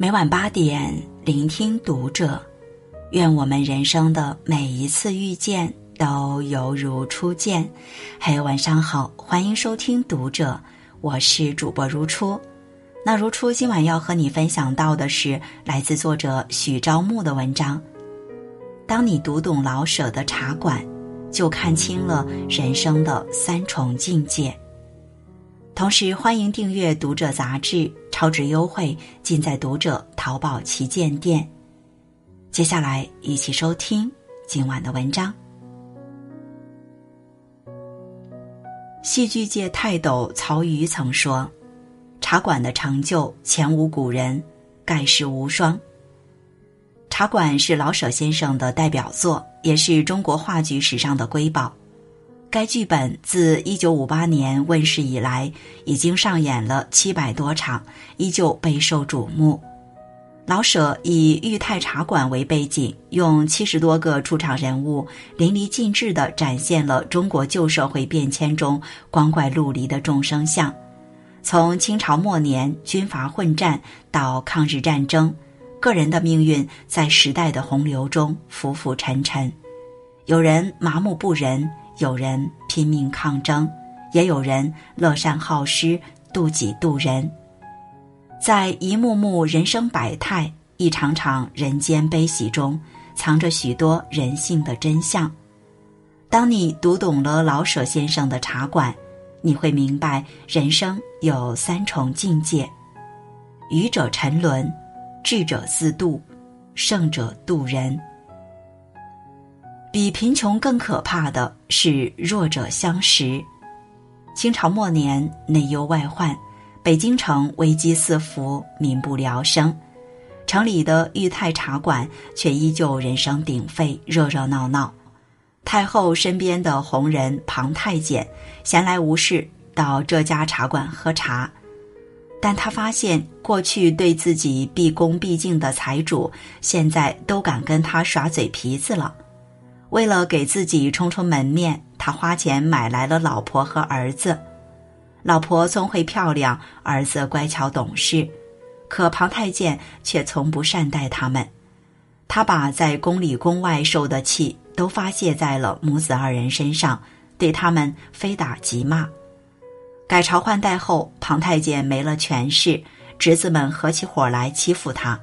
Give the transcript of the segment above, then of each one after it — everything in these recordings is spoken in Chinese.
每晚八点，聆听读者。愿我们人生的每一次遇见都犹如初见。嘿，晚上好，欢迎收听读者，我是主播如初。那如初今晚要和你分享到的是来自作者许朝暮的文章。当你读懂老舍的《茶馆》，就看清了人生的三重境界。同时，欢迎订阅《读者》杂志，超值优惠尽在《读者》淘宝旗舰店。接下来，一起收听今晚的文章。戏剧界泰斗曹禺曾说：“茶馆的成就前无古人，盖世无双。”茶馆是老舍先生的代表作，也是中国话剧史上的瑰宝。该剧本自一九五八年问世以来，已经上演了七百多场，依旧备受瞩目。老舍以裕泰茶馆为背景，用七十多个出场人物，淋漓尽致地展现了中国旧社会变迁中光怪陆离的众生相。从清朝末年军阀混战到抗日战争，个人的命运在时代的洪流中浮浮沉沉，有人麻木不仁。有人拼命抗争，也有人乐善好施、渡己渡人。在一幕幕人生百态、一场场人间悲喜中，藏着许多人性的真相。当你读懂了老舍先生的《茶馆》，你会明白人生有三重境界：愚者沉沦，智者自渡，圣者渡人。比贫穷更可怕的是弱者相识。清朝末年，内忧外患，北京城危机四伏，民不聊生。城里的裕泰茶馆却依旧人声鼎沸，热热闹闹。太后身边的红人庞太监闲来无事到这家茶馆喝茶，但他发现过去对自己毕恭毕敬的财主，现在都敢跟他耍嘴皮子了。为了给自己充充门面，他花钱买来了老婆和儿子。老婆聪慧漂亮，儿子乖巧懂事，可庞太监却从不善待他们。他把在宫里宫外受的气都发泄在了母子二人身上，对他们非打即骂。改朝换代后，庞太监没了权势，侄子们合起伙来欺负他。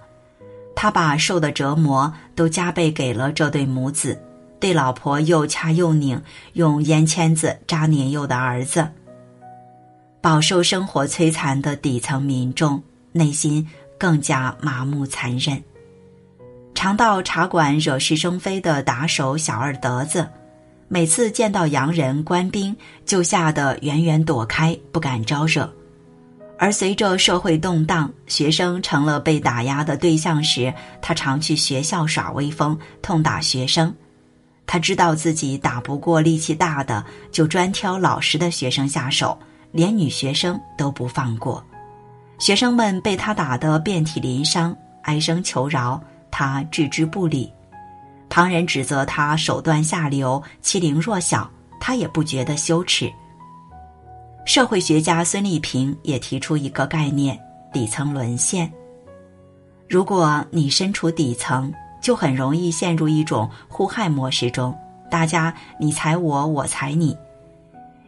他把受的折磨都加倍给了这对母子。对老婆又掐又拧，用烟签子扎年幼的儿子。饱受生活摧残的底层民众内心更加麻木残忍。常到茶馆惹是生非的打手小二德子，每次见到洋人官兵就吓得远远躲开，不敢招惹。而随着社会动荡，学生成了被打压的对象时，他常去学校耍威风，痛打学生。他知道自己打不过力气大的，就专挑老实的学生下手，连女学生都不放过。学生们被他打得遍体鳞伤，哀声求饶，他置之不理。旁人指责他手段下流、欺凌弱小，他也不觉得羞耻。社会学家孙立平也提出一个概念：底层沦陷。如果你身处底层，就很容易陷入一种互害模式中，大家你踩我，我踩你。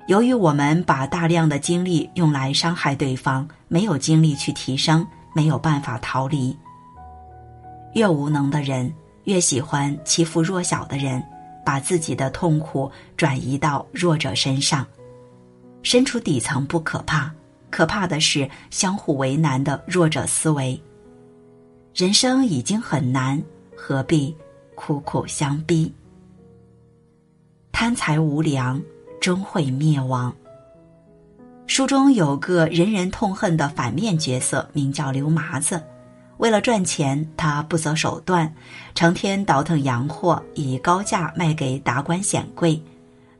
由于我们把大量的精力用来伤害对方，没有精力去提升，没有办法逃离。越无能的人越喜欢欺负弱小的人，把自己的痛苦转移到弱者身上。身处底层不可怕，可怕的是相互为难的弱者思维。人生已经很难。何必苦苦相逼？贪财无良，终会灭亡。书中有个人人痛恨的反面角色，名叫刘麻子。为了赚钱，他不择手段，成天倒腾洋货，以高价卖给达官显贵。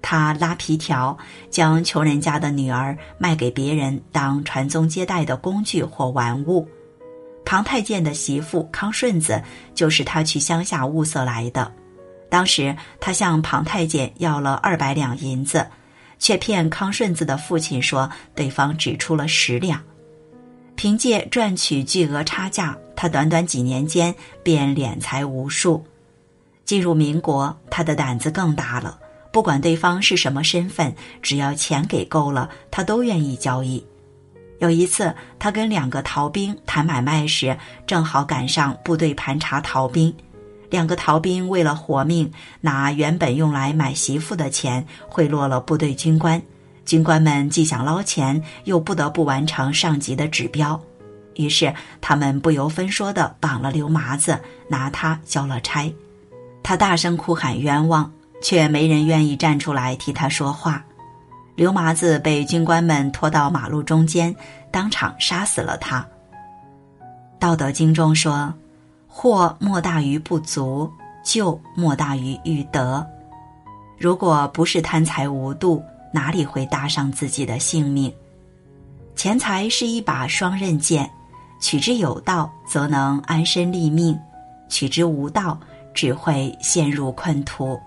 他拉皮条，将穷人家的女儿卖给别人当传宗接代的工具或玩物。庞太监的媳妇康顺子就是他去乡下物色来的。当时他向庞太监要了二百两银子，却骗康顺子的父亲说对方只出了十两。凭借赚取巨额差价，他短短几年间便敛财无数。进入民国，他的胆子更大了。不管对方是什么身份，只要钱给够了，他都愿意交易。有一次，他跟两个逃兵谈买卖时，正好赶上部队盘查逃兵。两个逃兵为了活命，拿原本用来买媳妇的钱贿赂了部队军官。军官们既想捞钱，又不得不完成上级的指标，于是他们不由分说地绑了刘麻子，拿他交了差。他大声哭喊冤枉，却没人愿意站出来替他说话。刘麻子被军官们拖到马路中间，当场杀死了他。道德经中说：“祸莫大于不足，救莫大于欲得。”如果不是贪财无度，哪里会搭上自己的性命？钱财是一把双刃剑，取之有道，则能安身立命；取之无道，只会陷入困途。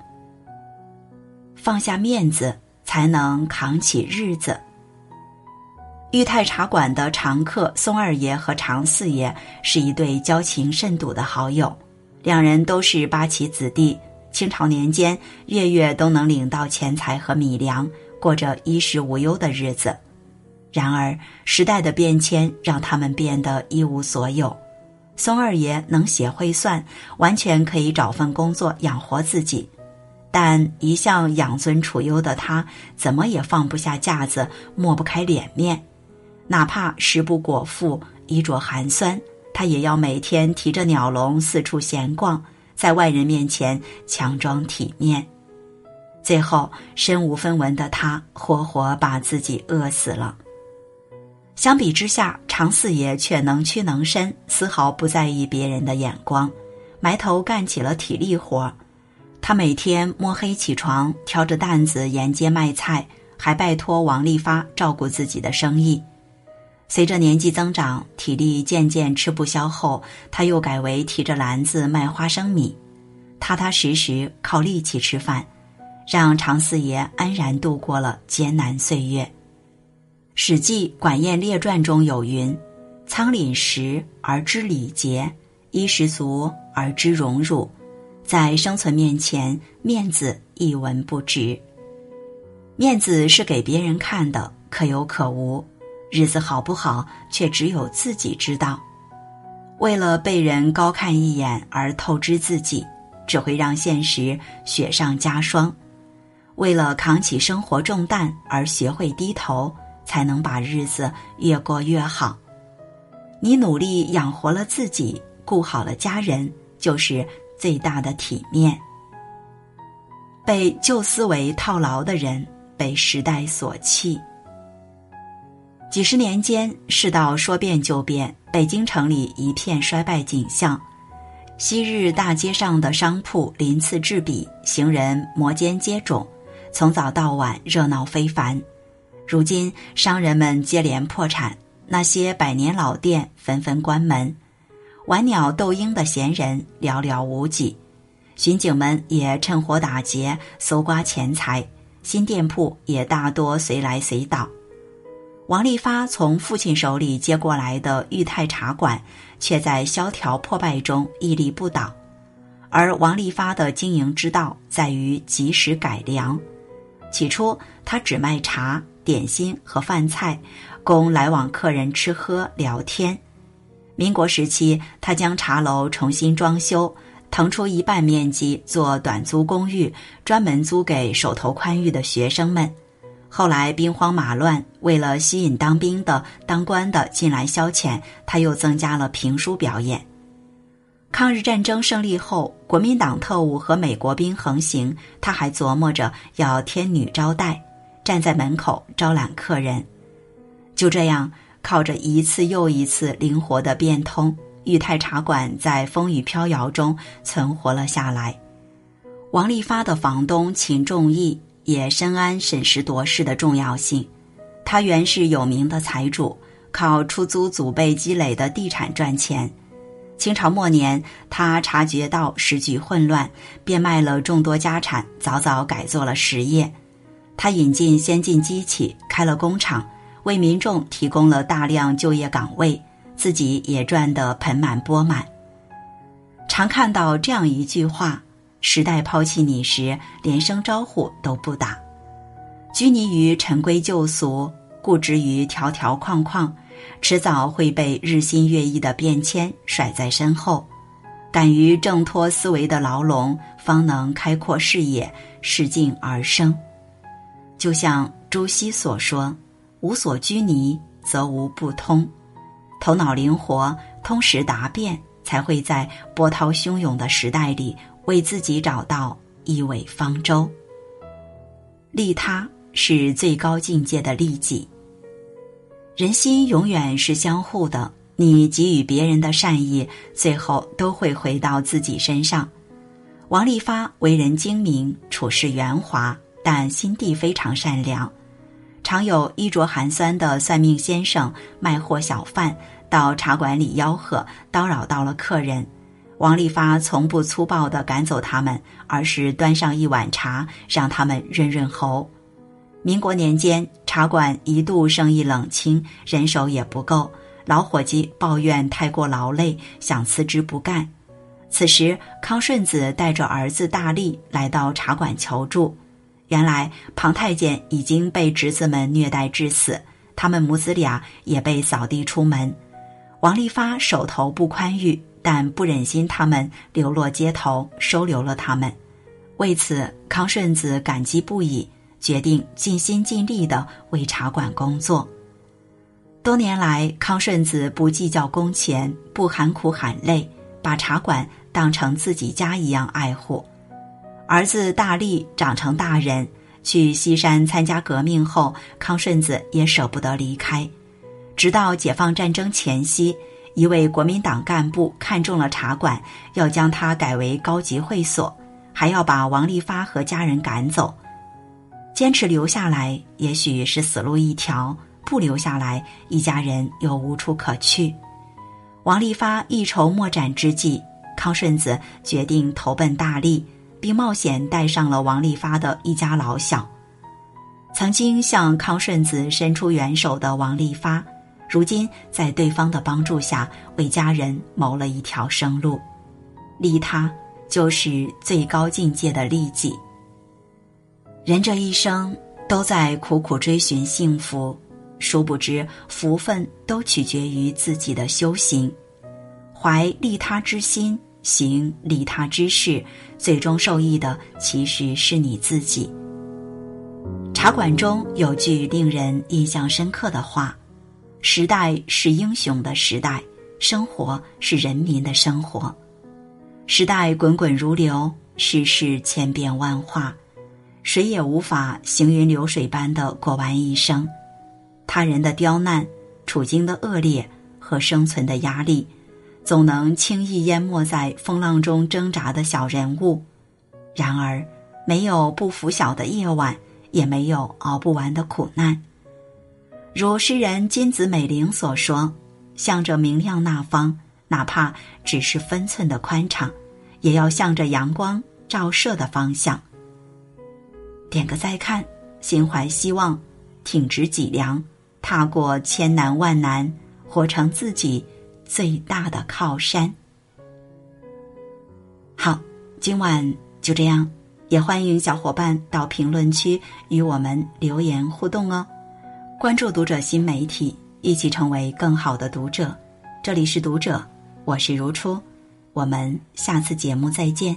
放下面子，才能扛起日子。裕泰茶馆的常客松二爷和常四爷是一对交情甚笃的好友，两人都是八旗子弟，清朝年间月月都能领到钱财和米粮，过着衣食无忧的日子。然而时代的变迁让他们变得一无所有。松二爷能写会算，完全可以找份工作养活自己，但一向养尊处优的他，怎么也放不下架子，抹不开脸面。哪怕食不果腹、衣着寒酸，他也要每天提着鸟笼四处闲逛，在外人面前强装体面。最后，身无分文的他，活活把自己饿死了。相比之下，常四爷却能屈能伸，丝毫不在意别人的眼光，埋头干起了体力活。他每天摸黑起床，挑着担子沿街卖菜，还拜托王利发照顾自己的生意。随着年纪增长，体力渐渐吃不消后，他又改为提着篮子卖花生米，踏踏实实靠力气吃饭，让常四爷安然度过了艰难岁月。《史记·管晏列传》中有云：“仓廪实而知礼节，衣食足而知荣辱。在生存面前，面子一文不值。面子是给别人看的，可有可无。日子好不好，却只有自己知道。为了被人高看一眼而透支自己，只会让现实雪上加霜。为了扛起生活重担而学会低头。”才能把日子越过越好。你努力养活了自己，顾好了家人，就是最大的体面。被旧思维套牢的人，被时代所弃。几十年间，世道说变就变，北京城里一片衰败景象。昔日大街上的商铺鳞次栉比，行人摩肩接踵，从早到晚热闹非凡。如今，商人们接连破产，那些百年老店纷纷关门，玩鸟斗鹰的闲人寥寥无几，巡警们也趁火打劫，搜刮钱财，新店铺也大多随来随倒。王利发从父亲手里接过来的裕泰茶馆，却在萧条破败中屹立不倒，而王利发的经营之道在于及时改良。起初，他只卖茶。点心和饭菜，供来往客人吃喝聊天。民国时期，他将茶楼重新装修，腾出一半面积做短租公寓，专门租给手头宽裕的学生们。后来兵荒马乱，为了吸引当兵的、当官的进来消遣，他又增加了评书表演。抗日战争胜利后，国民党特务和美国兵横行，他还琢磨着要添女招待。站在门口招揽客人，就这样靠着一次又一次灵活的变通，裕泰茶馆在风雨飘摇中存活了下来。王利发的房东秦仲义也深谙审时度势的重要性。他原是有名的财主，靠出租祖辈积累的地产赚钱。清朝末年，他察觉到时局混乱，变卖了众多家产，早早改做了实业。他引进先进机器，开了工厂，为民众提供了大量就业岗位，自己也赚得盆满钵满。常看到这样一句话：“时代抛弃你时，连声招呼都不打。”拘泥于陈规旧俗，固执于条条框框，迟早会被日新月异的变迁甩在身后。敢于挣脱思维的牢笼，方能开阔视野，适境而生。就像朱熹所说：“无所拘泥，则无不通。”头脑灵活、通识达变，才会在波涛汹涌的时代里，为自己找到一尾方舟。利他是最高境界的利己。人心永远是相互的。你给予别人的善意，最后都会回到自己身上。王利发为人精明，处事圆滑，但心地非常善良。常有衣着寒酸的算命先生、卖货小贩到茶馆里吆喝，叨扰到了客人。王利发从不粗暴地赶走他们，而是端上一碗茶，让他们润润喉。民国年间，茶馆一度生意冷清，人手也不够。老伙计抱怨太过劳累，想辞职不干。此时，康顺子带着儿子大力来到茶馆求助。原来，庞太监已经被侄子们虐待致死，他们母子俩也被扫地出门。王利发手头不宽裕，但不忍心他们流落街头，收留了他们。为此，康顺子感激不已，决定尽心尽力的为茶馆工作。多年来，康顺子不计较工钱，不喊苦喊累，把茶馆当成自己家一样爱护。儿子大力长成大人，去西山参加革命后，康顺子也舍不得离开。直到解放战争前夕，一位国民党干部看中了茶馆，要将它改为高级会所，还要把王利发和家人赶走。坚持留下来，也许是死路一条。不留下来，一家人又无处可去。王利发一筹莫展之际，康顺子决定投奔大力，并冒险带上了王利发的一家老小。曾经向康顺子伸出援手的王利发，如今在对方的帮助下，为家人谋了一条生路。利他就是最高境界的利己。人这一生都在苦苦追寻幸福。殊不知，福分都取决于自己的修行。怀利他之心，行利他之事，最终受益的其实是你自己。茶馆中有句令人印象深刻的话：“时代是英雄的时代，生活是人民的生活。时代滚滚如流，世事千变万化，谁也无法行云流水般的过完一生。”他人的刁难、处境的恶劣和生存的压力，总能轻易淹没在风浪中挣扎的小人物。然而，没有不拂晓的夜晚，也没有熬不完的苦难。如诗人金子美玲所说：“向着明亮那方，哪怕只是分寸的宽敞，也要向着阳光照射的方向。”点个再看，心怀希望，挺直脊梁。踏过千难万难，活成自己最大的靠山。好，今晚就这样，也欢迎小伙伴到评论区与我们留言互动哦。关注读者新媒体，一起成为更好的读者。这里是读者，我是如初，我们下次节目再见。